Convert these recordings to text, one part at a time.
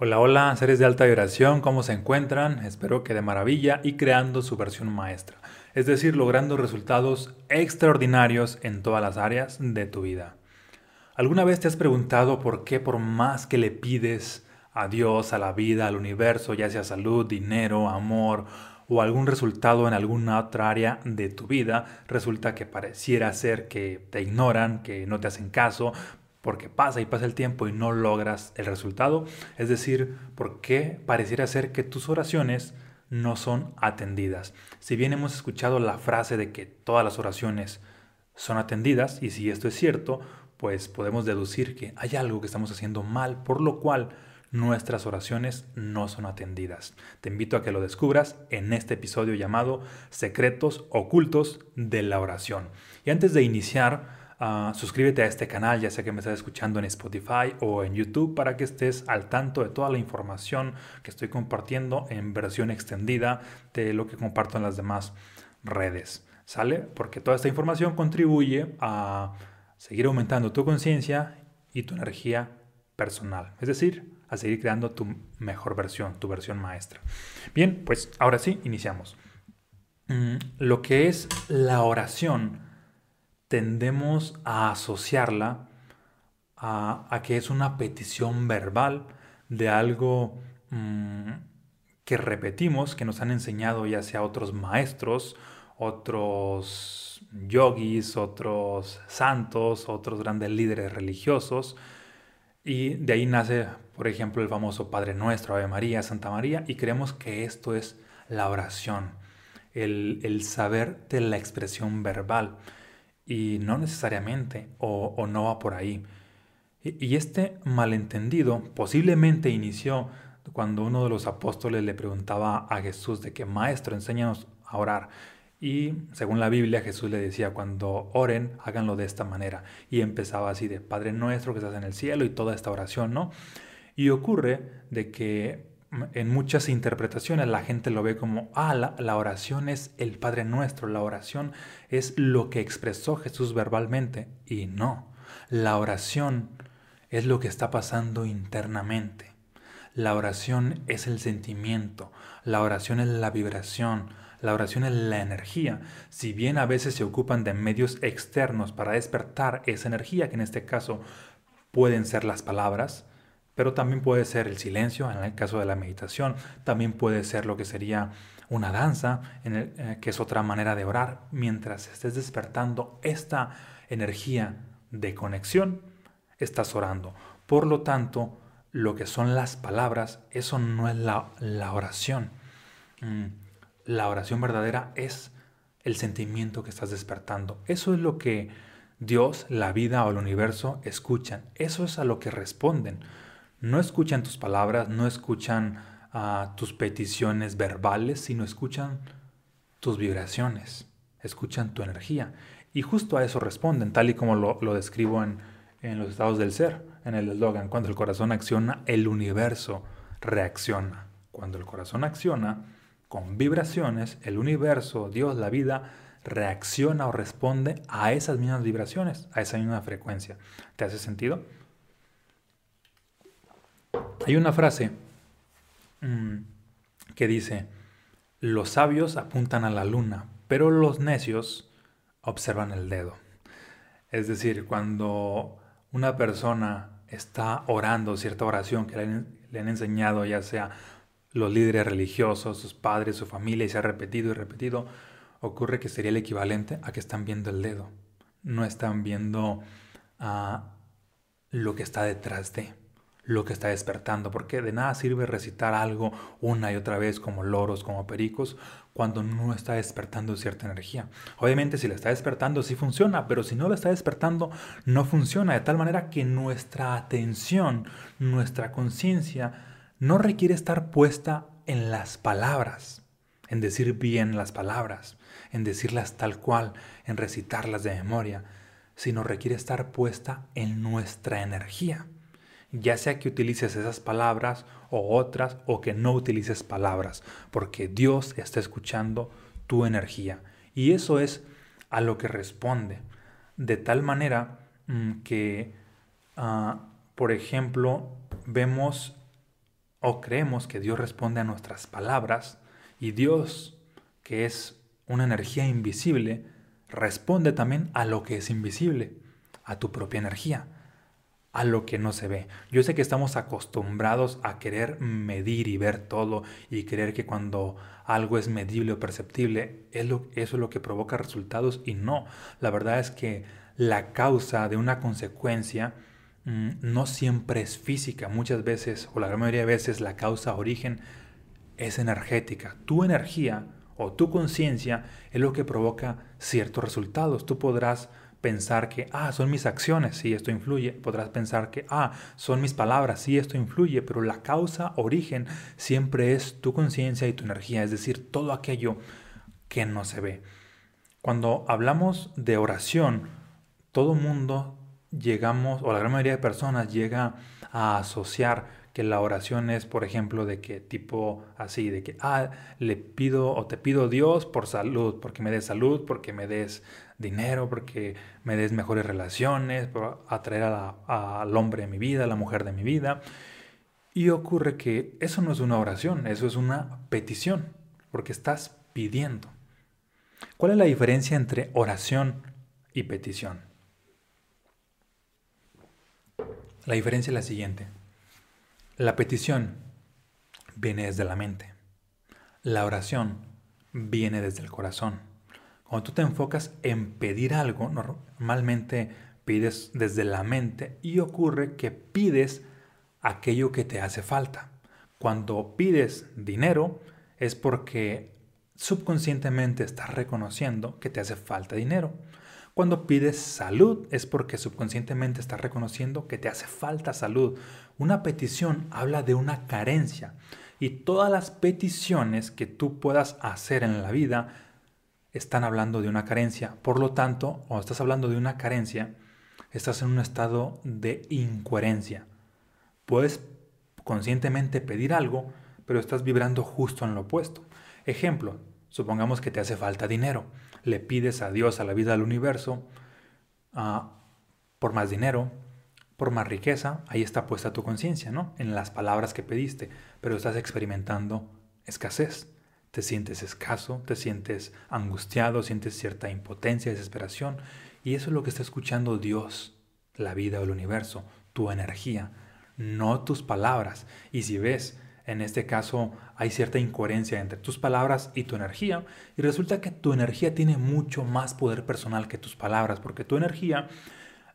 Hola, hola, seres de alta vibración, ¿cómo se encuentran? Espero que de maravilla y creando su versión maestra, es decir, logrando resultados extraordinarios en todas las áreas de tu vida. ¿Alguna vez te has preguntado por qué por más que le pides a Dios, a la vida, al universo, ya sea salud, dinero, amor o algún resultado en alguna otra área de tu vida, resulta que pareciera ser que te ignoran, que no te hacen caso, porque pasa y pasa el tiempo y no logras el resultado. Es decir, porque pareciera ser que tus oraciones no son atendidas. Si bien hemos escuchado la frase de que todas las oraciones son atendidas, y si esto es cierto, pues podemos deducir que hay algo que estamos haciendo mal, por lo cual nuestras oraciones no son atendidas. Te invito a que lo descubras en este episodio llamado Secretos ocultos de la oración. Y antes de iniciar, Ah, suscríbete a este canal, ya sea que me estás escuchando en Spotify o en YouTube, para que estés al tanto de toda la información que estoy compartiendo en versión extendida de lo que comparto en las demás redes. ¿Sale? Porque toda esta información contribuye a seguir aumentando tu conciencia y tu energía personal. Es decir, a seguir creando tu mejor versión, tu versión maestra. Bien, pues ahora sí, iniciamos. Mm, lo que es la oración tendemos a asociarla a, que es una petición verbal de algo mm, que repetimos, que nos han enseñado ya sea otros maestros, otros yogis, otros santos, otros grandes líderes religiosos. Y de ahí nace, por ejemplo, el famoso Padre Nuestro, Ave María, Santa María, y creemos que esto es la oración, el, el saber de la expresión verbal y no necesariamente o, no va por ahí. Y, este malentendido posiblemente inició cuando uno de los apóstoles le preguntaba a Jesús de que maestro, enséñanos a orar. Y según la Biblia Jesús le decía, cuando oren, háganlo de esta manera. Y empezaba así de Padre nuestro que estás en el cielo y toda esta oración, ¿no? Y ocurre de que en muchas interpretaciones la gente lo ve como, ah, la, oración es el Padre Nuestro, la oración es lo que expresó Jesús verbalmente. Y no, la oración es lo que está pasando internamente. La oración es el sentimiento, la oración es la vibración, la oración es la energía. Si bien a veces se ocupan de medios externos para despertar esa energía, que en este caso pueden ser las palabras, pero también puede ser el silencio, en el caso de la meditación, también puede ser lo que sería una danza, en eh, que es otra manera de orar, mientras estés despertando esta energía de conexión, estás orando. Por lo tanto, lo que son las palabras, eso no es la, la oración. Mm, la oración verdadera es el sentimiento que estás despertando. Eso es lo que Dios, la vida o el universo escuchan. Eso es a lo que responden no escuchan tus palabras, no escuchan ah, tus peticiones verbales, sino escuchan tus vibraciones, escuchan tu energía. Y justo a eso responden, tal y como lo, describo en, en, los estados del ser, en el eslogan. Cuando el corazón acciona, el universo reacciona. Cuando el corazón acciona con vibraciones, el universo, Dios, la vida, reacciona o responde a esas mismas vibraciones, a esa misma frecuencia. ¿Te hace sentido? Hay una frase mm, que dice, los sabios apuntan a la luna, pero los necios observan el dedo. Es decir, cuando una persona está orando cierta oración que le han, enseñado ya sea los líderes religiosos, sus padres, su familia, y se ha repetido y repetido, ocurre que sería el equivalente a que están viendo el dedo. No están viendo ah, lo que está detrás de lo que está despertando, porque de nada sirve recitar algo una y otra vez como loros, como pericos, cuando no está despertando cierta energía. Obviamente si la está despertando sí funciona, pero si no la está despertando no funciona, de tal manera que nuestra atención, nuestra conciencia no requiere estar puesta en las palabras, en decir bien las palabras, en decirlas tal cual, en recitarlas de memoria, sino requiere estar puesta en nuestra energía ya sea que utilices esas palabras o otras o que no utilices palabras, porque Dios está escuchando tu energía. Y eso es a lo que responde. De tal manera mm, que, ah, por ejemplo, vemos o creemos que Dios responde a nuestras palabras y Dios, que es una energía invisible, responde también a lo que es invisible, a tu propia energía, a lo que no se ve. Yo sé que estamos acostumbrados a querer medir y ver todo y creer que cuando algo es medible o perceptible, eso es lo que provoca resultados y no. La verdad es que la causa de una consecuencia mm, no siempre es física. Muchas veces, o la gran mayoría de veces, la causa origen es energética. Tu energía o tu conciencia es lo que provoca ciertos resultados. Tú podrás pensar que, ah, son mis acciones, sí, esto influye. Podrás pensar que, ah, son mis palabras, sí, esto influye. Pero la causa, origen, siempre es tu conciencia y tu energía, es decir, todo aquello que no se ve. Cuando hablamos de oración, todo mundo llegamos, o la gran mayoría de personas llega a asociar que la oración es, por ejemplo, de que tipo así, de que, ah, le pido o te pido Dios por salud, porque me des salud, porque me des dinero, porque me des mejores relaciones, por atraer al hombre de mi vida, a la mujer de mi vida. Y ocurre que eso no es una oración, eso es una petición, porque estás pidiendo. ¿Cuál es la diferencia entre oración y petición? La diferencia es la siguiente. La petición viene desde la mente. La oración viene desde el corazón. Cuando tú te enfocas en pedir algo, normalmente pides desde la mente y ocurre que pides aquello que te hace falta. Cuando pides dinero es porque subconscientemente estás reconociendo que te hace falta dinero. Cuando pides salud es porque subconscientemente estás reconociendo que te hace falta salud. Una petición habla de una carencia y todas las peticiones que tú puedas hacer en la vida están hablando de una carencia. Por lo tanto, cuando estás hablando de una carencia, estás en un estado de incoherencia. Puedes conscientemente pedir algo, pero estás vibrando justo en lo opuesto. Ejemplo, supongamos que te hace falta dinero le pides a Dios, a la vida, al universo, uh, por más dinero, por más riqueza, ahí está puesta tu conciencia, ¿no? En las palabras que pediste, pero estás experimentando escasez. Te sientes escaso, te sientes angustiado, sientes cierta impotencia, desesperación, y eso es lo que está escuchando Dios, la vida o el universo, tu energía, no tus palabras. Y si ves en este caso hay cierta incoherencia entre tus palabras y tu energía y resulta que tu energía tiene mucho más poder personal que tus palabras porque tu energía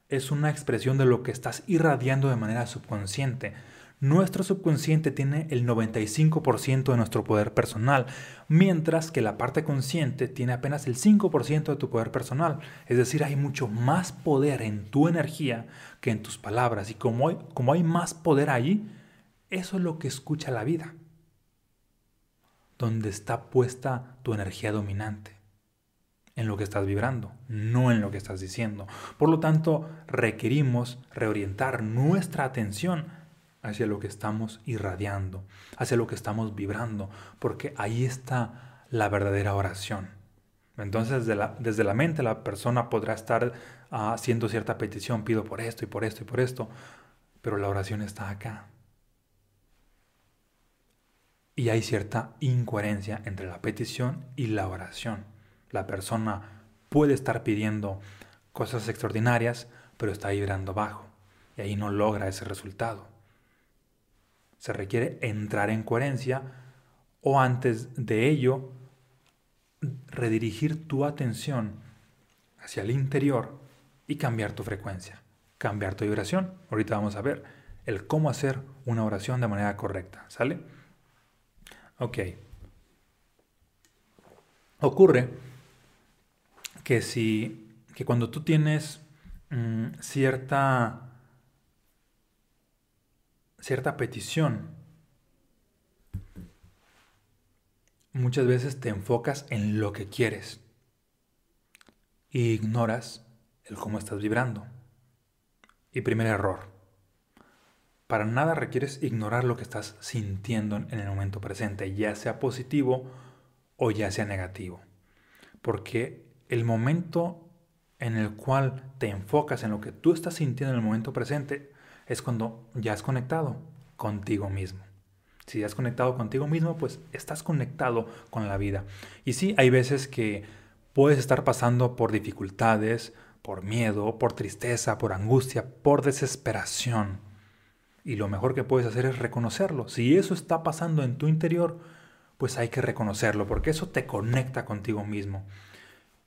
es una expresión de lo que estás irradiando de manera subconsciente. Nuestro subconsciente tiene el 95% de nuestro poder personal, mientras que la parte consciente tiene apenas el 5% de tu poder personal. Es decir, hay mucho más poder en tu energía que en tus palabras. Y como hay, más poder ahí, eso es lo que escucha la vida, donde está puesta tu energía dominante, en lo que estás vibrando, no en lo que estás diciendo. Por lo tanto, requerimos reorientar nuestra atención hacia lo que estamos irradiando, hacia lo que estamos vibrando, porque ahí está la verdadera oración. Entonces, desde la, desde la mente la persona podrá estar ah, haciendo cierta petición, pido por esto y por esto y por esto, pero la oración está acá, y hay cierta incoherencia entre la petición y la oración. La persona puede estar pidiendo cosas extraordinarias, pero está vibrando bajo y ahí no logra ese resultado. Se requiere entrar en coherencia o antes de ello redirigir tu atención hacia el interior y cambiar tu frecuencia, cambiar tu vibración. Ahorita vamos a ver el cómo hacer una oración de manera correcta, ¿sale? Ok. Ocurre que si que cuando tú tienes mm, cierta cierta petición muchas veces te enfocas en lo que quieres y ignoras el cómo estás vibrando. Y primer error. Para nada requieres ignorar lo que estás sintiendo en el momento presente, ya sea positivo o ya sea negativo. Porque el momento en el cual te enfocas en lo que tú estás sintiendo en el momento presente es cuando ya has conectado contigo mismo. Si has conectado contigo mismo, pues estás conectado con la vida. Y sí, hay veces que puedes estar pasando por dificultades, por miedo, por tristeza, por angustia, por desesperación. Y lo mejor que puedes hacer es reconocerlo. Si eso está pasando en tu interior, pues hay que reconocerlo, porque eso te conecta contigo mismo.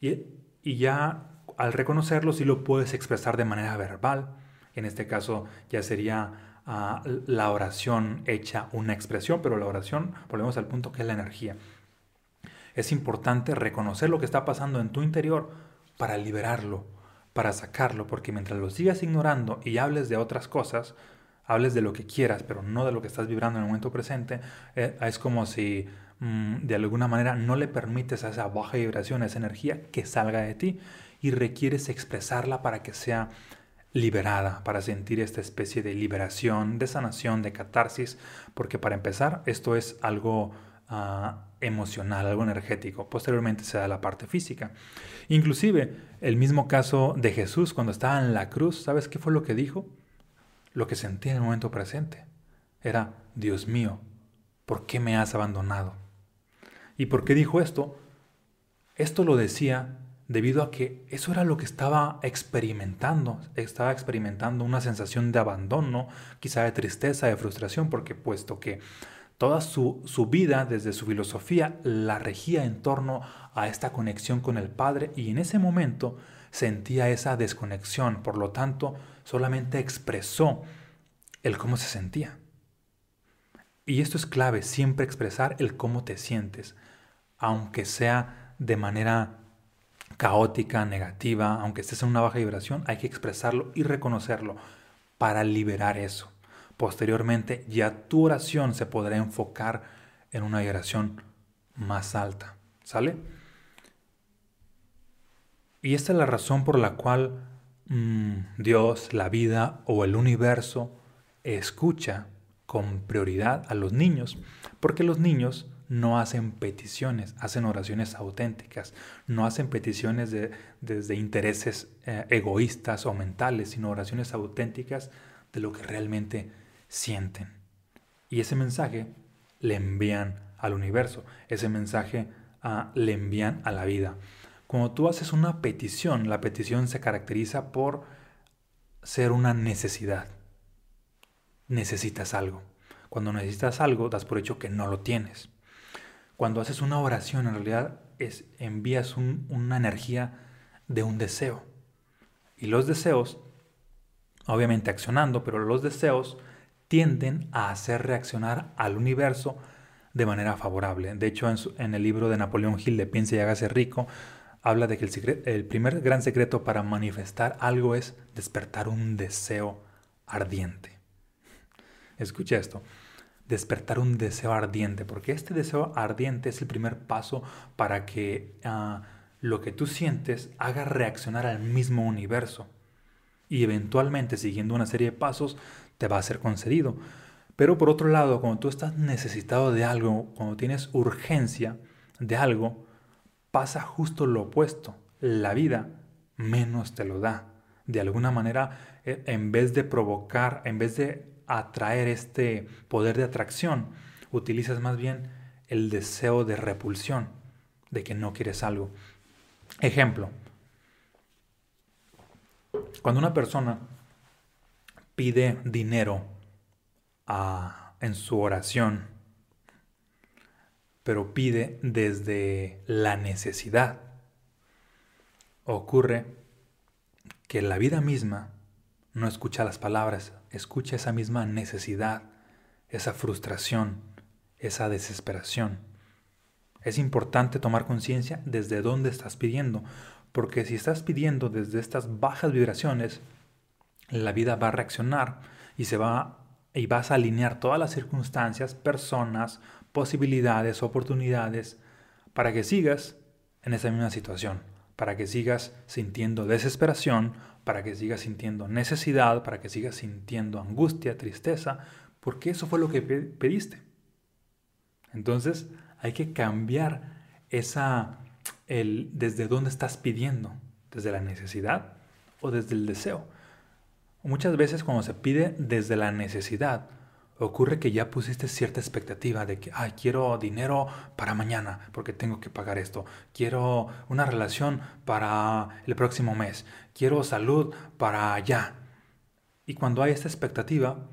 Y, y ya al reconocerlo, sí lo puedes expresar de manera verbal. En este caso ya sería ah, la oración hecha una expresión, pero la oración, volvemos al punto que es la energía. Es importante reconocer lo que está pasando en tu interior para liberarlo, para sacarlo, porque mientras lo sigas ignorando y hables de otras cosas, hables de lo que quieras, pero no de lo que estás vibrando en el momento presente, eh, es como si mm, de alguna manera no le permites a esa baja vibración, a esa energía que salga de ti y requieres expresarla para que sea liberada, para sentir esta especie de liberación, de sanación, de catarsis, porque para empezar esto es algo ah, emocional, algo energético. Posteriormente se da la parte física. Inclusive el mismo caso de Jesús cuando estaba en la cruz, ¿sabes qué fue lo que dijo? Lo que sentía en el momento presente. Era, Dios mío, ¿por qué me has abandonado? ¿Y por qué dijo esto? Esto lo decía debido a que eso era lo que estaba experimentando. Estaba experimentando una sensación de abandono, quizá de tristeza, de frustración, porque puesto que Toda su, vida, desde su filosofía, la regía en torno a esta conexión con el Padre y en ese momento sentía esa desconexión, por lo tanto solamente expresó el cómo se sentía. Y esto es clave, siempre expresar el cómo te sientes, aunque sea de manera caótica, negativa, aunque estés en una baja vibración, hay que expresarlo y reconocerlo para liberar eso. Posteriormente ya tu oración se podrá enfocar en una vibración más alta. ¿Sale? Y esta es la razón por la cual mm, Dios, la vida o el universo escucha con prioridad a los niños, porque los niños no hacen peticiones, hacen oraciones auténticas, no hacen peticiones de, desde intereses eh, egoístas o mentales, sino oraciones auténticas de lo que realmente sienten. Y ese mensaje le envían al universo, ese mensaje ah, le envían a la vida. Cuando tú haces una petición, la petición se caracteriza por ser una necesidad. Necesitas algo. Cuando necesitas algo, das por hecho que no lo tienes. Cuando haces una oración, en realidad es, envías una energía de un deseo. Y los deseos, obviamente accionando, pero los deseos tienden a hacer reaccionar al universo de manera favorable. De hecho, en, el libro de Napoleón Hill de Piense y hágase rico, habla de que el, el primer gran secreto para manifestar algo es despertar un deseo ardiente. Escucha esto, despertar un deseo ardiente, porque este deseo ardiente es el primer paso para que ah, lo que tú sientes haga reaccionar al mismo universo. Y eventualmente, siguiendo una serie de pasos, te va a ser concedido. Pero por otro lado, cuando tú estás necesitado de algo, cuando tienes urgencia de algo, pasa justo lo opuesto. La vida menos te lo da. De alguna manera, e, en vez de provocar, en vez de atraer este poder de atracción, utilizas más bien el deseo de repulsión, de que no quieres algo. Ejemplo, cuando una persona pide dinero en su oración, pero pide desde la necesidad. Ocurre que la vida misma no escucha las palabras, escucha esa misma necesidad, esa frustración, esa desesperación. Es importante tomar conciencia desde dónde estás pidiendo, porque si estás pidiendo desde estas bajas vibraciones, la vida va a reaccionar y se va y vas a alinear todas las circunstancias, personas, posibilidades, oportunidades para que sigas en esa misma situación, para que sigas sintiendo desesperación, para que sigas sintiendo necesidad, para que sigas sintiendo angustia, tristeza, porque eso fue lo que pediste. Entonces, hay que cambiar esa el desde dónde estás pidiendo, desde la necesidad o desde el deseo. Muchas veces cuando se pide desde la necesidad, ocurre que ya pusiste cierta expectativa de que, ay, quiero dinero para mañana porque tengo que pagar esto, quiero una relación para el próximo mes, quiero salud para allá. Y cuando hay esta expectativa,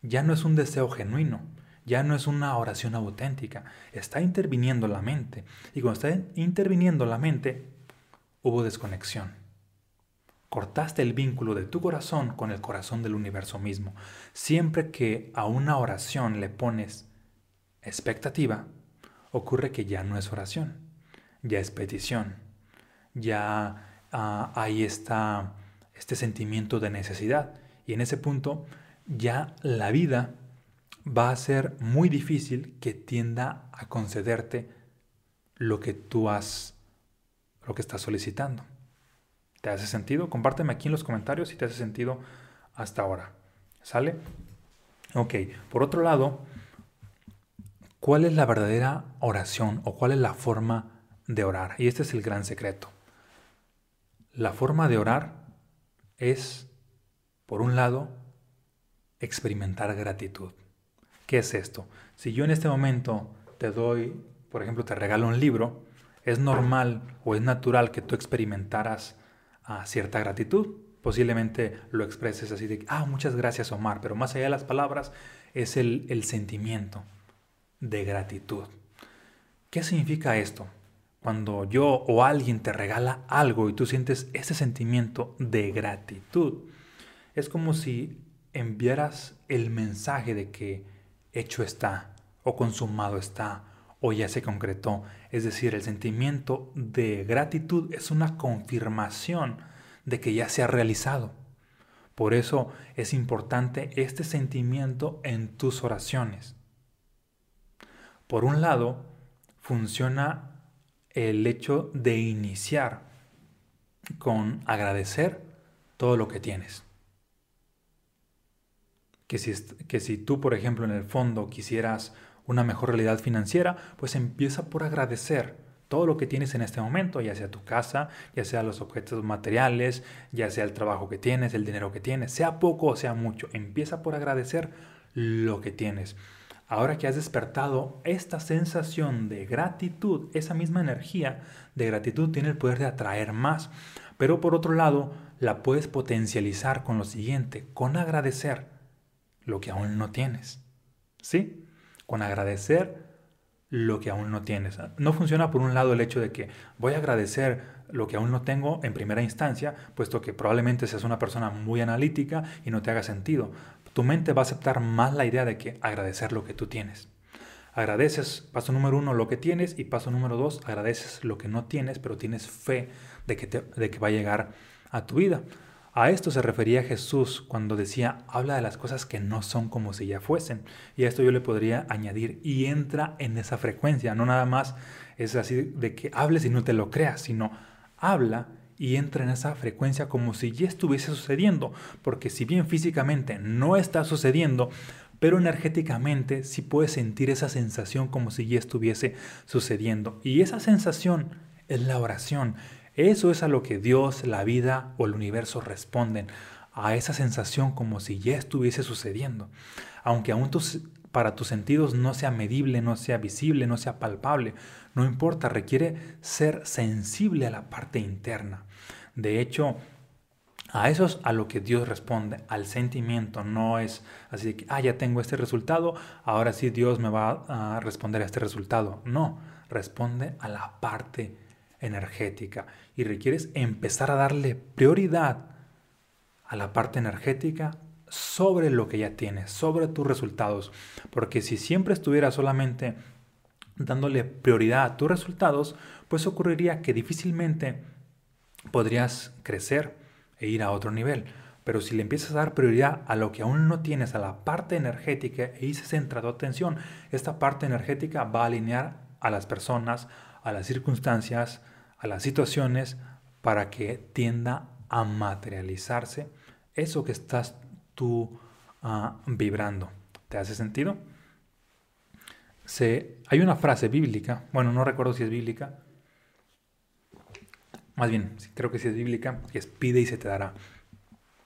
ya no es un deseo genuino, ya no es una oración auténtica, está interviniendo la mente. Y cuando está interviniendo la mente, hubo desconexión. Cortaste el vínculo de tu corazón con el corazón del universo mismo. Siempre que a una oración le pones expectativa, ocurre que ya no es oración, ya es petición, ya ah, hay esta, este sentimiento de necesidad. Y en ese punto ya la vida va a ser muy difícil que tienda a concederte lo que tú has, lo que estás solicitando. ¿Te hace sentido? Compárteme aquí en los comentarios si te hace sentido hasta ahora. ¿Sale? Ok, por otro lado, ¿cuál es la verdadera oración o cuál es la forma de orar? Y este es el gran secreto. La forma de orar es, por un lado, experimentar gratitud. ¿Qué es esto? Si yo en este momento te doy, por ejemplo, te regalo un libro, es normal o es natural que tú experimentaras a cierta gratitud. Posiblemente lo expreses así de, ah, muchas gracias Omar, pero más allá de las palabras es el, el sentimiento de gratitud. ¿Qué significa esto? Cuando yo o alguien te regala algo y tú sientes ese sentimiento de gratitud, es como si enviaras el mensaje de que hecho está o consumado está o ya se concretó. Es decir, el sentimiento de gratitud es una confirmación de que ya se ha realizado. Por eso es importante este sentimiento en tus oraciones. Por un lado, funciona el hecho de iniciar con agradecer todo lo que tienes. Que si, que si tú, por ejemplo, en el fondo quisieras una mejor realidad financiera, pues empieza por agradecer todo lo que tienes en este momento, ya sea tu casa, ya sea los objetos materiales, ya sea el trabajo que tienes, el dinero que tienes, sea poco o sea mucho, empieza por agradecer lo que tienes. Ahora que has despertado esta sensación de gratitud, esa misma energía de gratitud tiene el poder de atraer más. Pero por otro lado, la puedes potencializar con lo siguiente, con agradecer lo que aún no tienes. ¿Sí? Con agradecer lo que aún no tienes. No funciona por un lado el hecho de que voy a agradecer lo que aún no tengo en primera instancia, puesto que probablemente seas una persona muy analítica y no te haga sentido. Tu mente va a aceptar más la idea de que agradecer lo que tú tienes. Agradeces, paso número uno, lo que tienes y paso número dos, agradeces lo que no tienes, pero tienes fe de que, de que va a llegar a tu vida. A esto se refería Jesús cuando decía, habla de las cosas que no son como si ya fuesen. Y a esto yo le podría añadir, y entra en esa frecuencia, no nada más es así de que hables y no te lo creas, sino habla y entra en esa frecuencia como si ya estuviese sucediendo, porque si bien físicamente no está sucediendo, pero energéticamente sí puedes sentir esa sensación como si ya estuviese sucediendo. Y esa sensación es la oración, eso es a lo que Dios, la vida o el universo responden, a esa sensación como si ya estuviese sucediendo. Aunque aún para tus sentidos no sea medible, no sea visible, no sea palpable, no importa, requiere ser sensible a la parte interna. De hecho, a eso es a lo que Dios responde, al sentimiento, no es así que, ah, ya tengo este resultado, ahora sí Dios me va a responder a este resultado. No, responde a la parte energética y requieres empezar a darle prioridad a la parte energética sobre lo que ya tienes, sobre tus resultados. Porque si siempre estuvieras solamente dándole prioridad a tus resultados, pues ocurriría que difícilmente podrías crecer e ir a otro nivel. Pero si le empiezas a dar prioridad a lo que aún no tienes, a la parte energética, y se centra tu atención, esta parte energética va a alinear a las personas, a las circunstancias, a las situaciones para que tienda a materializarse eso que estás tú ah, vibrando. ¿Te hace sentido? Se, hay una frase bíblica, bueno, no recuerdo si es bíblica, más bien, creo que sí es bíblica, es pide y se te dará.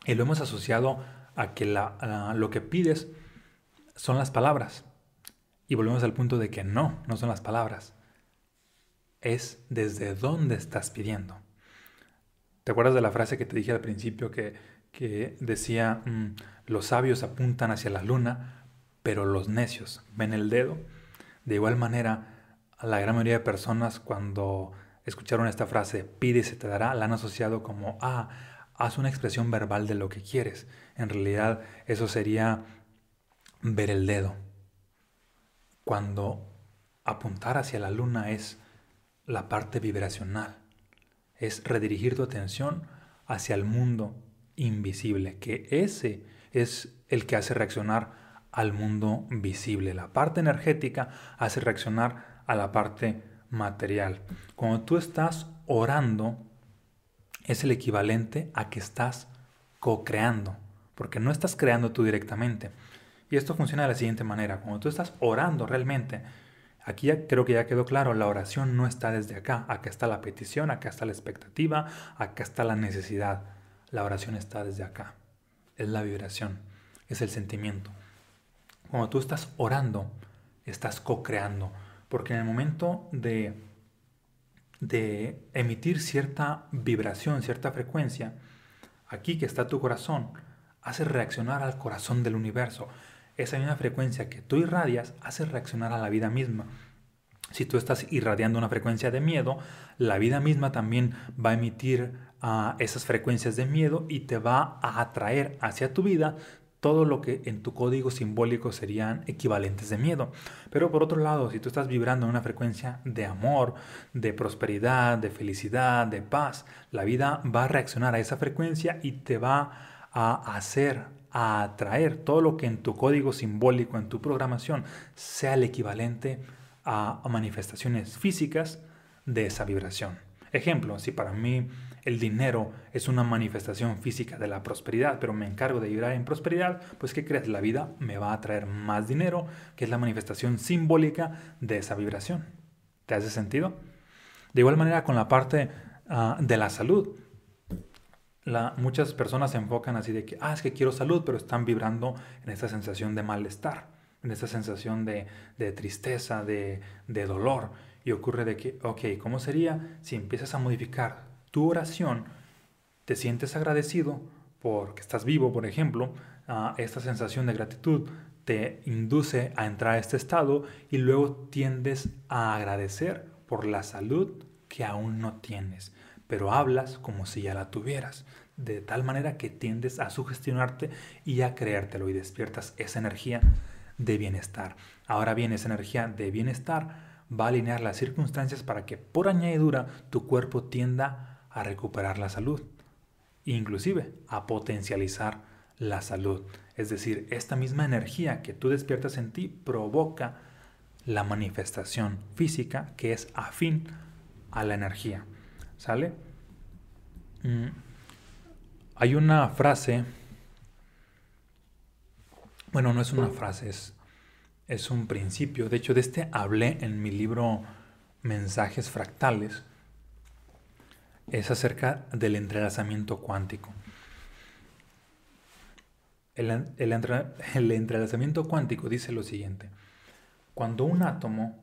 Y lo hemos asociado a que la, lo que pides son las palabras. Y volvemos al punto de que no, no son las palabras. Es desde dónde estás pidiendo. ¿Te acuerdas de la frase que te dije al principio que, que decía, mm, los sabios apuntan hacia la luna, pero los necios ven el dedo? De igual manera, la gran mayoría de personas cuando escucharon esta frase, pide y se te dará, la han asociado como, ah, haz una expresión verbal de lo que quieres. En realidad, eso sería ver el dedo. Cuando apuntar hacia la luna es la parte vibracional, es redirigir tu atención hacia el mundo invisible, que ese es el que hace reaccionar al mundo visible. La parte energética hace reaccionar a la parte material. Cuando tú estás orando, es el equivalente a que estás co-creando, porque no estás creando tú directamente. Y esto funciona de la siguiente manera. Cuando tú estás orando realmente, aquí creo que ya quedó claro, la oración no está desde acá. Acá está la petición, acá está la expectativa, acá está la necesidad. La oración está desde acá. Es la vibración, es el sentimiento. Cuando tú estás orando, estás co-creando. Porque en el momento de, de emitir cierta vibración, cierta frecuencia, aquí que está tu corazón, hace reaccionar al corazón del universo. Esa misma frecuencia que tú irradias hace reaccionar a la vida misma. Si tú estás irradiando una frecuencia de miedo, la vida misma también va a emitir ah, esas frecuencias de miedo y te va a atraer hacia tu vida todo lo que en tu código simbólico serían equivalentes de miedo. Pero por otro lado, si tú estás vibrando en una frecuencia de amor, de prosperidad, de felicidad, de paz, la vida va a reaccionar a esa frecuencia y te va a hacer, a atraer todo lo que en tu código simbólico, en tu programación, sea el equivalente a manifestaciones físicas de esa vibración. Ejemplo, si para mí el dinero es una manifestación física de la prosperidad, pero me encargo de vibrar en prosperidad, pues ¿qué crees? La vida me va a traer más dinero, que es la manifestación simbólica de esa vibración. ¿Te hace sentido? De igual manera con la parte ah, de la salud. Muchas personas se enfocan así de que, ah, es que quiero salud, pero están vibrando en esta sensación de malestar, en esta sensación de, tristeza, de, de dolor. Y ocurre de que, ok, ¿cómo sería si empiezas a modificar tu oración, te sientes agradecido porque estás vivo, por ejemplo, esta sensación de gratitud te induce a entrar a este estado y luego tiendes a agradecer por la salud que aún no tienes, pero hablas como si ya la tuvieras, de tal manera que tiendes a sugestionarte y a creértelo y despiertas esa energía de bienestar. Ahora bien, esa energía de bienestar va a alinear las circunstancias para que por añadidura tu cuerpo tienda a recuperar la salud, inclusive a potencializar la salud. Es decir, esta misma energía que tú despiertas en ti provoca la manifestación física que es afín a la energía. ¿Sale? Mm. Hay una frase, bueno, no es una frase, es, un principio. De hecho, de este hablé en mi libro Mensajes Fractales es acerca del entrelazamiento cuántico. El, el, entrelazamiento cuántico dice lo siguiente. Cuando un átomo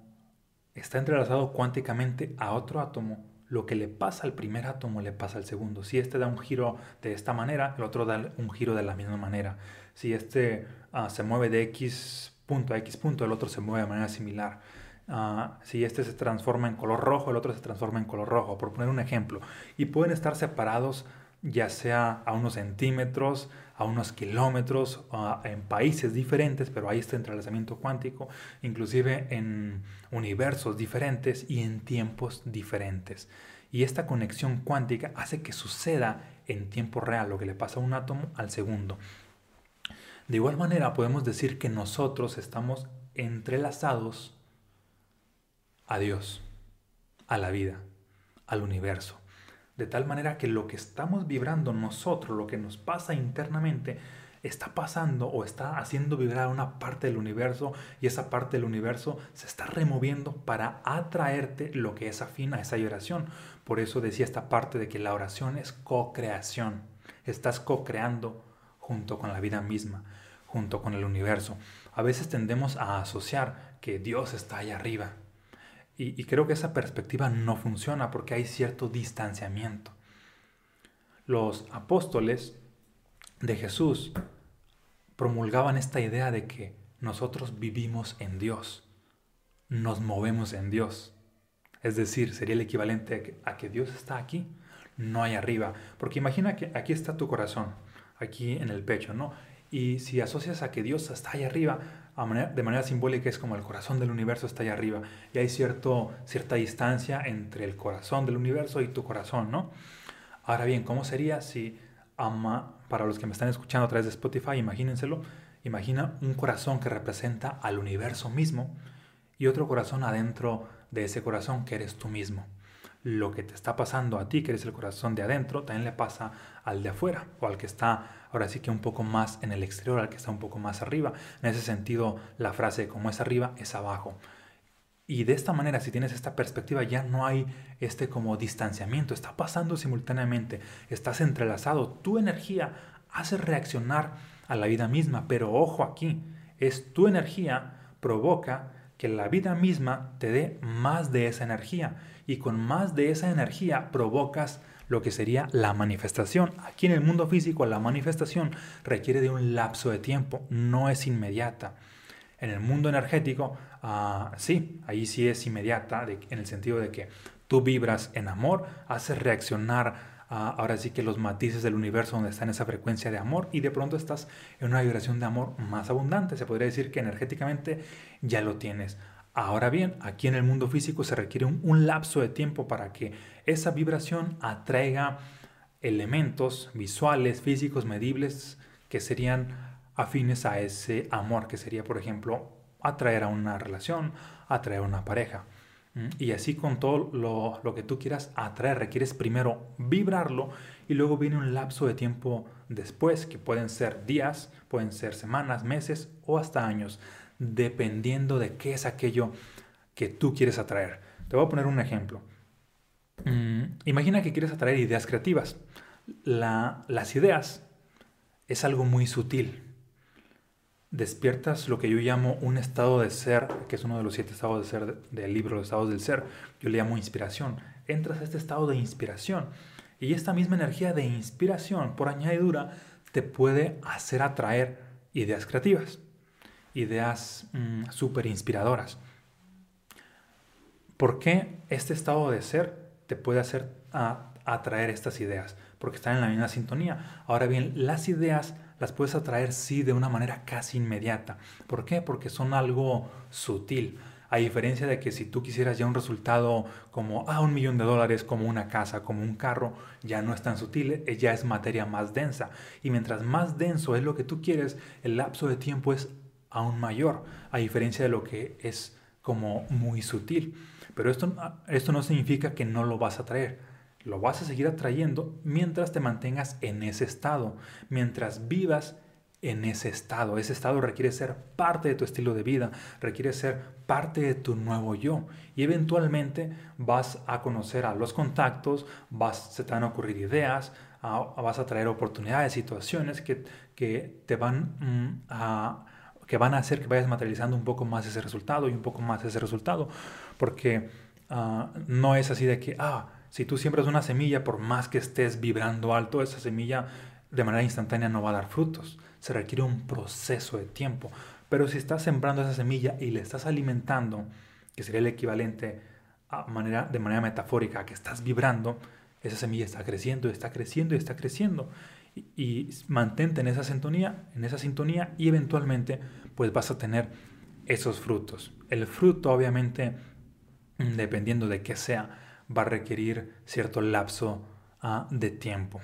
está entrelazado cuánticamente a otro átomo, lo que le pasa al primer átomo le pasa al segundo. Si este da un giro de esta manera, el otro da un giro de la misma manera. Si este ah, se mueve de X punto a X punto, el otro se mueve de manera similar. Ah, si este se transforma en color rojo, el otro se transforma en color rojo, por poner un ejemplo. Y pueden estar separados ya sea a unos centímetros, a unos kilómetros, en países diferentes, pero hay este entrelazamiento cuántico, inclusive en universos diferentes y en tiempos diferentes. Y esta conexión cuántica hace que suceda en tiempo real lo que le pasa a un átomo al segundo. De igual manera podemos decir que nosotros estamos entrelazados a Dios, a la vida, al universo. De tal manera que lo que estamos vibrando nosotros, lo que nos pasa internamente, está pasando o está haciendo vibrar una parte del universo y esa parte del universo se está removiendo para atraerte lo que es afín a esa vibración. Por eso decía esta parte de que la oración es co-creación. Estás co-creando junto con la vida misma, junto con el universo. a veces tendemos a asociar que Dios está allá arriba. Y, creo que esa perspectiva no funciona porque hay cierto distanciamiento. Los apóstoles de Jesús promulgaban esta idea de que nosotros vivimos en Dios, nos movemos en Dios. Es decir, sería el equivalente a que, Dios está aquí, no hay arriba. Porque imagina que aquí está tu corazón, aquí en el pecho, ¿no? Y si asocias a que Dios está ahí arriba, de manera simbólica es como el corazón del universo está allá arriba. Y hay cierto, cierta distancia entre el corazón del universo y tu corazón, ¿no? Ahora bien, ¿cómo sería si ama, para los que me están escuchando a través de Spotify, imagínenselo, imagina un corazón que representa al universo mismo y otro corazón adentro de ese corazón que eres tú mismo. Lo que te está pasando a ti, que eres el corazón de adentro, también le pasa al de afuera o al que está ahora sí que un poco más en el exterior, al que está un poco más arriba. En ese sentido, la frase como es arriba es abajo. Y de esta manera, si tienes esta perspectiva, ya no hay este como distanciamiento, está pasando simultáneamente, estás entrelazado, tu energía hace reaccionar a la vida misma, pero ojo aquí, es tu energía provoca que la vida misma te dé más de esa energía y con más de esa energía provocas lo que sería la manifestación. Aquí en el mundo físico la manifestación requiere de un lapso de tiempo, no es inmediata. En el mundo energético, uh, sí, ahí sí es inmediata, en el sentido de que tú vibras en amor, haces reaccionar ahora sí que los matices del universo donde está en esa frecuencia de amor y de pronto estás en una vibración de amor más abundante. Se podría decir que energéticamente ya lo tienes. Ahora bien, aquí en el mundo físico se requiere un, lapso de tiempo para que esa vibración atraiga elementos visuales, físicos, medibles, que serían afines a ese amor, que sería, por ejemplo, atraer a una relación, atraer a una pareja. Y así con todo lo, que tú quieras atraer, requieres primero vibrarlo y luego viene un lapso de tiempo después, que pueden ser días, pueden ser semanas, meses o hasta años, dependiendo de qué es aquello que tú quieres atraer. Te voy a poner un ejemplo. imagina que quieres atraer ideas creativas. las ideas es algo muy sutil despiertas lo que yo llamo un estado de ser, que es uno de los siete estados de ser del libro Los estados del ser, yo le llamo inspiración. Entras a este estado de inspiración y esta misma energía de inspiración, por añadidura, te puede hacer atraer ideas creativas, ideas mm, súper inspiradoras. ¿Por qué este estado de ser te puede hacer atraer estas ideas? Porque están en la misma sintonía. Ahora bien, las ideas las puedes atraer sí de una manera casi inmediata. ¿Por qué? Porque son algo sutil. A diferencia de que si tú quisieras ya un resultado como ah, un millón de dólares, como una casa, como un carro, ya no es tan sutil, eh, ya es materia más densa. Y mientras más denso es lo que tú quieres, el lapso de tiempo es aún mayor, a diferencia de lo que es como muy sutil. Pero esto, esto no significa que no lo vas a traer lo vas a seguir atrayendo mientras te mantengas en ese estado, mientras vivas en ese estado. Ese estado requiere ser parte de tu estilo de vida, requiere ser parte de tu nuevo yo. Y eventualmente vas a conocer a los contactos, vas, se te van a ocurrir ideas, vas a traer oportunidades, situaciones que, que te van mm, a que van a hacer que vayas materializando un poco más ese resultado y un poco más ese resultado. Porque ah, no es así de que, ah, si tú siembras una semilla, por más que estés vibrando alto, esa semilla de manera instantánea no va a dar frutos. Se requiere un proceso de tiempo. Pero si estás sembrando esa semilla y le estás alimentando, que sería el equivalente manera, de manera metafórica a que estás vibrando, esa semilla está creciendo, está creciendo está creciendo. Y, mantente en esa sintonía, en esa sintonía y eventualmente pues vas a tener esos frutos. El fruto obviamente, dependiendo de qué sea, va a requerir cierto lapso ah, de tiempo.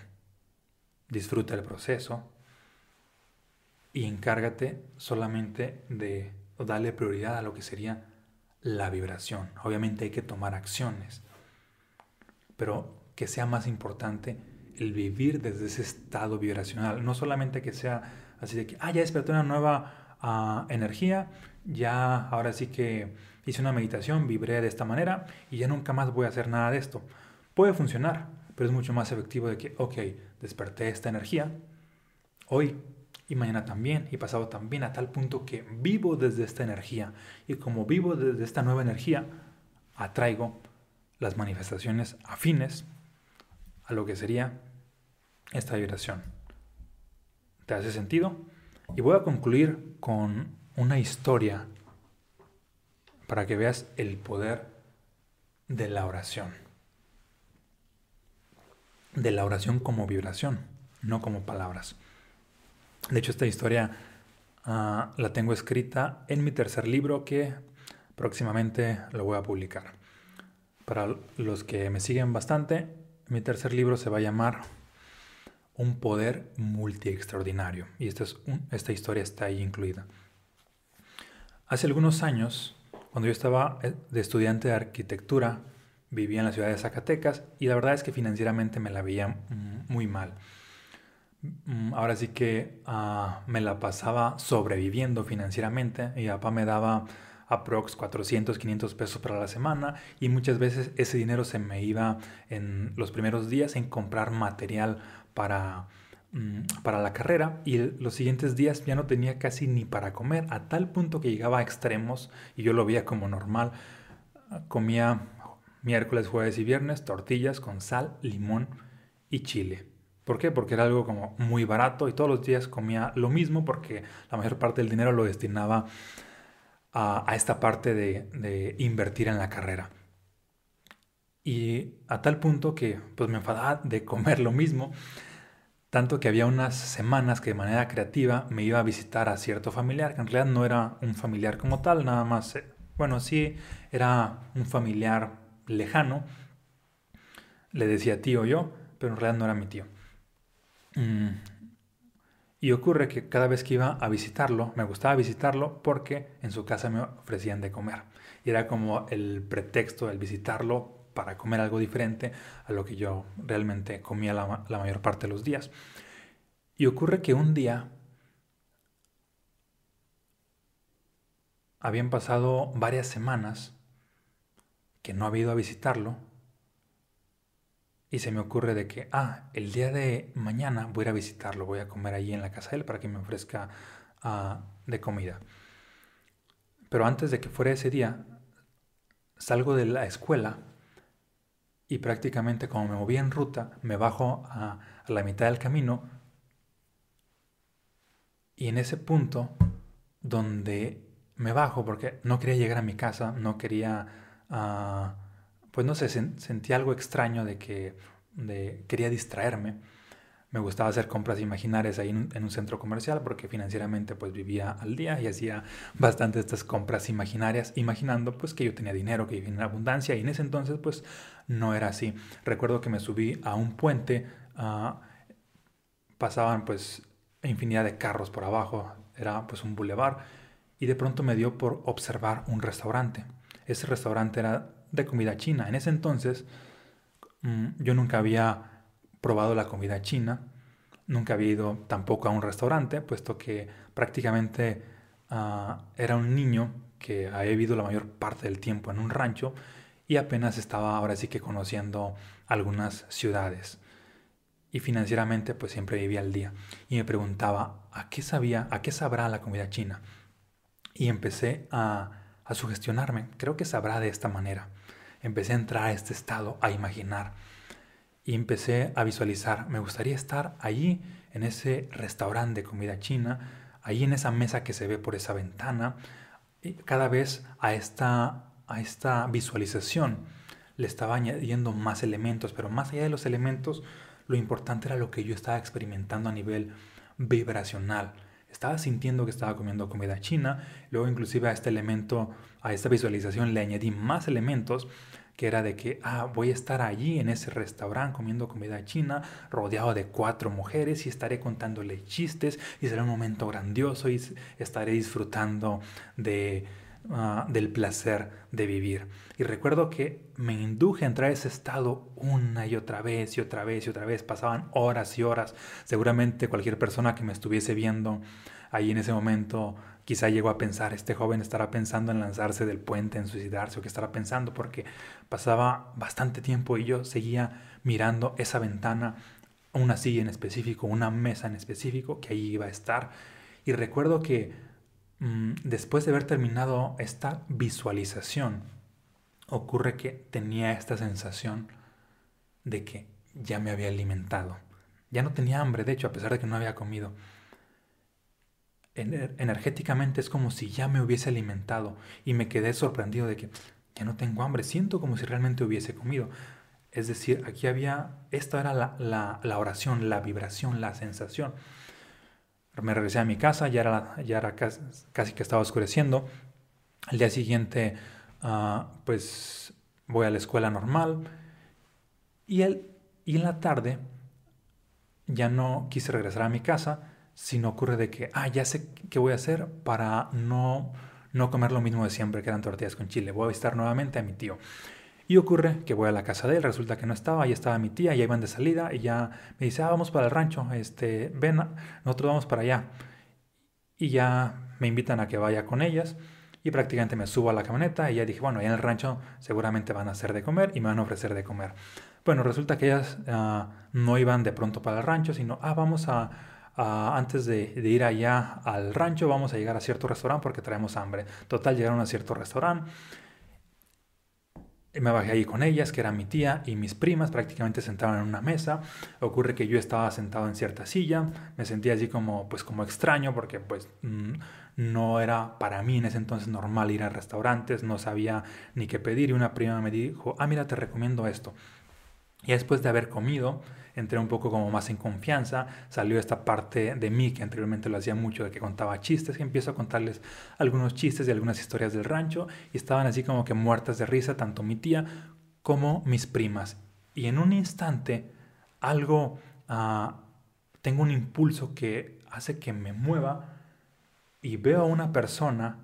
Disfruta el proceso y encárgate solamente de darle prioridad a lo que sería la vibración. Obviamente hay que tomar acciones, pero que sea más importante el vivir desde ese estado vibracional. No solamente que sea así de que, ah, ya despertó una nueva ah, energía, ya ahora sí que hice una meditación, vibré de esta manera y ya nunca más voy a hacer nada de esto. Puede funcionar, pero es mucho más efectivo de que, ok, desperté esta energía hoy y mañana también y pasado también a tal punto que vivo desde esta energía y como vivo desde esta nueva energía atraigo las manifestaciones afines a lo que sería esta vibración. ¿Te hace sentido? Y voy a concluir con una historia para que veas el poder de la oración. De la oración como vibración, no como palabras. De hecho, esta historia ah, la tengo escrita en mi tercer libro que próximamente lo voy a publicar. Para los que me siguen bastante, mi tercer libro se va a llamar Un poder multi extraordinario. Y esta, es esta historia está ahí incluida. Hace algunos años, cuando yo estaba eh, de estudiante de arquitectura, vivía en la ciudad de Zacatecas y la verdad es que financieramente me la veía muy mal. Mm, ahora sí que ah, me la pasaba sobreviviendo financieramente y papá me daba aprox 400, 500 pesos para la semana y muchas veces ese dinero se me iba en los primeros días en comprar material para, mm, para la carrera y los siguientes días ya no tenía casi ni para comer a tal punto que llegaba a extremos y yo lo veía como normal. Comía miércoles, jueves y viernes tortillas con sal, limón y chile. ¿Por qué? Porque era algo como muy barato y todos los días comía lo mismo porque la mayor parte del dinero lo destinaba a, esta parte de, invertir en la carrera. Y a tal punto que pues me enfadaba de comer lo mismo, tanto que había unas semanas que de manera creativa me iba a visitar a cierto familiar, que en realidad no era un familiar como tal, nada más, eh, bueno, sí era un familiar lejano, le decía tío yo, pero en realidad no era mi tío. Mm, y ocurre que cada vez que iba a visitarlo, me gustaba visitarlo porque en su casa me ofrecían de comer. Y era como el pretexto, el visitarlo para comer algo diferente a lo que yo realmente comía la, mayor parte de los días. Y ocurre que un día habían pasado varias semanas que no había ido a visitarlo y se me ocurre de que, ah, el día de mañana voy a ir a visitarlo, voy a comer allí en la casa de él para que me ofrezca uh, de comida. Pero antes de que fuera ese día, salgo de la escuela y prácticamente como me moví en ruta, me bajo a, la mitad del camino y en ese punto donde me bajo, porque no quería llegar a mi casa, no quería... Uh, pues no sé, sentí algo extraño de que quería distraerme. Me gustaba hacer compras imaginarias ahí en un, centro comercial porque financieramente pues vivía al día y hacía bastante estas compras imaginarias imaginando pues que yo tenía dinero, que vivía en abundancia y en ese entonces pues no era así. Recuerdo que me subí a un puente, ah, pasaban pues infinidad de carros por abajo, era pues un bulevar y de pronto me dio por observar un restaurante. Ese restaurante era de comida china. En ese entonces mm, yo nunca había probado la comida china, nunca había ido tampoco a un restaurante, puesto que prácticamente ah, era un niño que había vivido la mayor parte del tiempo en un rancho y apenas estaba ahora sí que conociendo algunas ciudades. Y financieramente pues siempre vivía al día. Y me preguntaba, ¿a qué sabía, a qué sabrá la comida china? Y empecé a, a sugestionarme, creo que sabrá de esta manera empecé a entrar a este estado, a imaginar. Y empecé a visualizar, me gustaría estar allí en ese restaurante de comida china, allí en esa mesa que se ve por esa ventana. Y cada vez a esta, a esta visualización le estaba añadiendo más elementos, pero más allá de los elementos, lo importante era lo que yo estaba experimentando a nivel vibracional. Estaba sintiendo que estaba comiendo comida china, luego inclusive a este elemento, a esta visualización le añadí más elementos que era de que, ah, voy a estar allí en ese restaurante comiendo comida china, rodeado de cuatro mujeres y estaré contándole chistes y será un momento grandioso y estaré disfrutando de, ah, del placer de vivir. Y recuerdo que me induje a entrar a ese estado una y otra vez y otra vez y otra vez. Pasaban horas y horas. Seguramente cualquier persona que me estuviese viendo ahí en ese momento Quizá llegó a pensar, este joven estará pensando en lanzarse del puente, en suicidarse, o qué estará pensando, porque pasaba bastante tiempo y yo seguía mirando esa ventana una silla en específico, una mesa en específico, que ahí iba a estar. Y recuerdo que después de haber terminado esta visualización, ocurre que tenía esta sensación de que ya me había alimentado. Ya no tenía hambre, de hecho, a pesar de que no había comido. energéticamente es como si ya me hubiese alimentado y me quedé sorprendido de que ya no tengo hambre, siento como si realmente hubiese comido. Es decir, aquí había, esta era la, oración, la vibración, la sensación. Me regresé a mi casa, ya era, ya era casi, que estaba oscureciendo. Al día siguiente, ah, pues voy a la escuela normal. Y, el, y en la tarde ya no quise regresar a mi casa, sino ocurre de que, ah, ya sé qué voy a hacer para no, no comer lo mismo de siempre, que eran tortillas con chile. Voy a visitar nuevamente a mi tío. Y ocurre que voy a la casa de él, resulta que no estaba, ahí estaba mi tía, ya iban de salida y ya me dice, ah, vamos para el rancho, este, ven, nosotros vamos para allá. Y ya me invitan a que vaya con ellas y prácticamente me subo a la camioneta y ya dije, bueno, allá en el rancho seguramente van a hacer de comer y me van a ofrecer de comer. Bueno, resulta que ellas ah, no iban de pronto para el rancho, sino, ah, vamos a, antes de, ir allá al rancho, vamos a llegar a cierto restaurante porque traemos hambre. Total, llegaron a cierto restaurante me bajé ahí con ellas, que era mi tía y mis primas, prácticamente sentaban en una mesa. Ocurre que yo estaba sentado en cierta silla, me sentía así como, pues, como extraño, porque pues mm, no era para mí en ese entonces normal ir a restaurantes, no sabía ni qué pedir y una prima me dijo, ah, mira, te recomiendo esto. Y después de haber comido, entré un poco como más en confianza, salió esta parte de mí que anteriormente lo hacía mucho, de que contaba chistes, que empiezo a contarles algunos chistes y algunas historias del rancho, y estaban así como que muertas de risa, tanto mi tía como mis primas. Y en un instante, algo, ah, tengo un impulso que hace que me mueva y veo a una persona,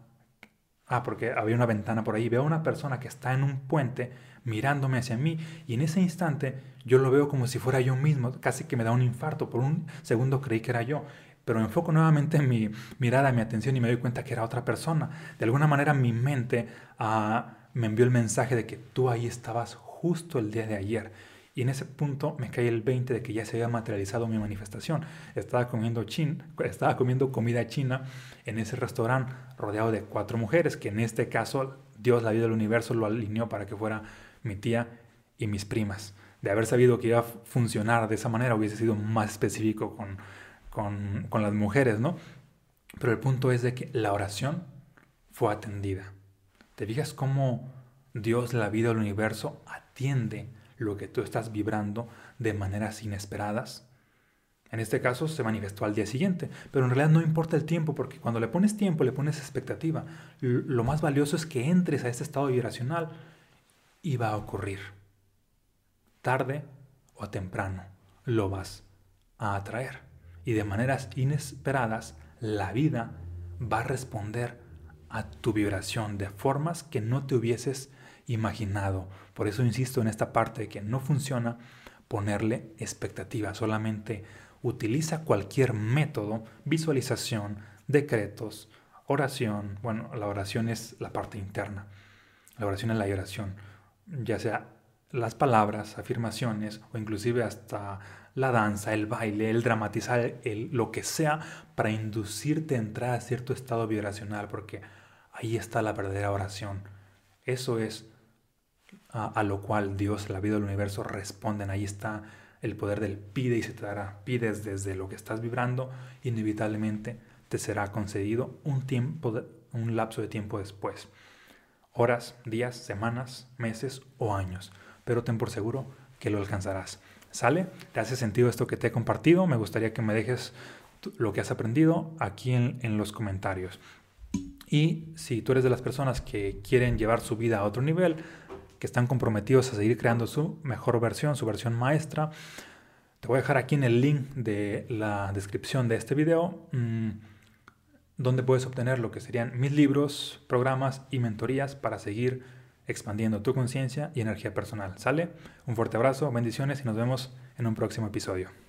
ah, porque había una ventana por ahí, veo a una persona que está en un puente, mirándome hacia mí y en ese instante yo lo veo como si fuera yo mismo, casi que me da un infarto, por un segundo creí que era yo, pero enfoco nuevamente mi mirada, mi atención y me doy cuenta que era otra persona. De alguna manera mi mente ah, me envió el mensaje de que tú ahí estabas justo el día de ayer. Y en ese punto me cae el 20 de que ya se había materializado mi manifestación. Estaba comiendo, chin, estaba comiendo comida china en ese restaurante rodeado de cuatro mujeres, que en este caso Dios, la vida del universo, lo alineó para que fuera mi tía y mis primas. De haber sabido que iba a funcionar de esa manera, hubiese sido más específico con, con, con las mujeres, ¿no? Pero el punto es de que la oración fue atendida. ¿Te fijas cómo Dios, la vida del universo, atiende lo que tú estás vibrando de maneras inesperadas? En este caso se manifestó al día siguiente, pero en realidad no importa el tiempo porque cuando le pones tiempo, le pones expectativa. Lo más valioso es que entres a este estado vibracional iba a ocurrir. Tarde o temprano lo vas a atraer. Y de maneras inesperadas, la vida va a responder a tu vibración de formas que no te hubieses imaginado. Por eso insisto en esta parte de que no funciona ponerle expectativa. Solamente utiliza cualquier método, visualización, decretos, oración. Bueno, la oración es la parte interna. La oración es la oración ya sea las palabras, afirmaciones o inclusive hasta la danza, el baile, el dramatizar, el, lo que sea para inducirte a entrar a cierto estado vibracional, porque ahí está la verdadera oración. Eso es a, lo cual Dios, la vida del universo responden. Ahí está el poder del pide y se te dará. Pides desde lo que estás vibrando, inevitablemente te será concedido un tiempo, un lapso de tiempo después horas, días, semanas, meses o años, pero ten por seguro que lo alcanzarás. ¿Sale? ¿Te hace sentido esto que te he compartido? Me gustaría que me dejes lo que has aprendido aquí en, los comentarios. Y si tú eres de las personas que quieren llevar su vida a otro nivel, que están comprometidos a seguir creando su mejor versión, su versión maestra, te voy a dejar aquí en el link de la descripción de este video. Mm, donde puedes obtener lo que serían mis libros, programas y mentorías para seguir expandiendo tu conciencia y energía personal. ¿Sale? Un fuerte abrazo, bendiciones y nos vemos en un próximo episodio.